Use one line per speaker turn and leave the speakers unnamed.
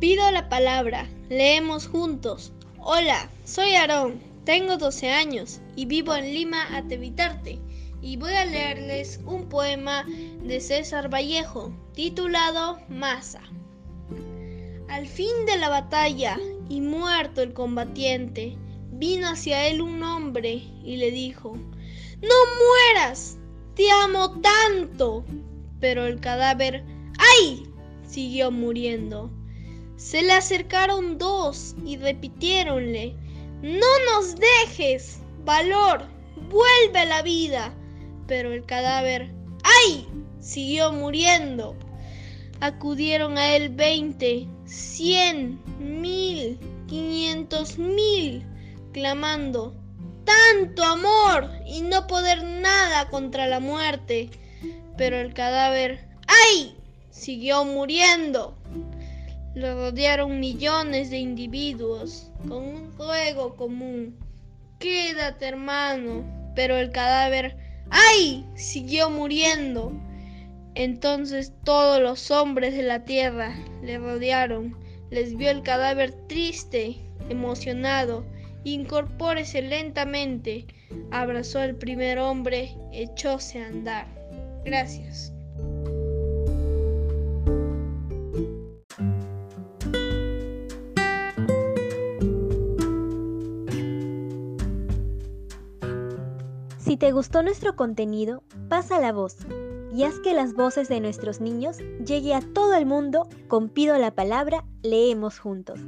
Pido la palabra, leemos juntos. Hola, soy Aarón, tengo 12 años y vivo en Lima, Atevitarte, y voy a leerles un poema de César Vallejo titulado Masa. Al fin de la batalla y muerto el combatiente, vino hacia él un hombre y le dijo, No mueras, te amo tanto. Pero el cadáver, ¡ay! siguió muriendo. Se le acercaron dos y repitiéronle, No nos dejes, valor, vuelve a la vida. Pero el cadáver, ¡ay! siguió muriendo. Acudieron a él veinte, cien, mil, quinientos mil, clamando, tanto amor y no poder nada contra la muerte. Pero el cadáver, ¡ay! siguió muriendo. Lo rodearon millones de individuos con un ruego común. Quédate, hermano. Pero el cadáver, ¡ay! siguió muriendo. Entonces todos los hombres de la tierra le rodearon, les vio el cadáver triste, emocionado, incorpórese lentamente, abrazó al primer hombre, echóse a andar. Gracias.
Si te gustó nuestro contenido, pasa la voz y haz que las voces de nuestros niños llegue a todo el mundo con Pido la Palabra, leemos juntos.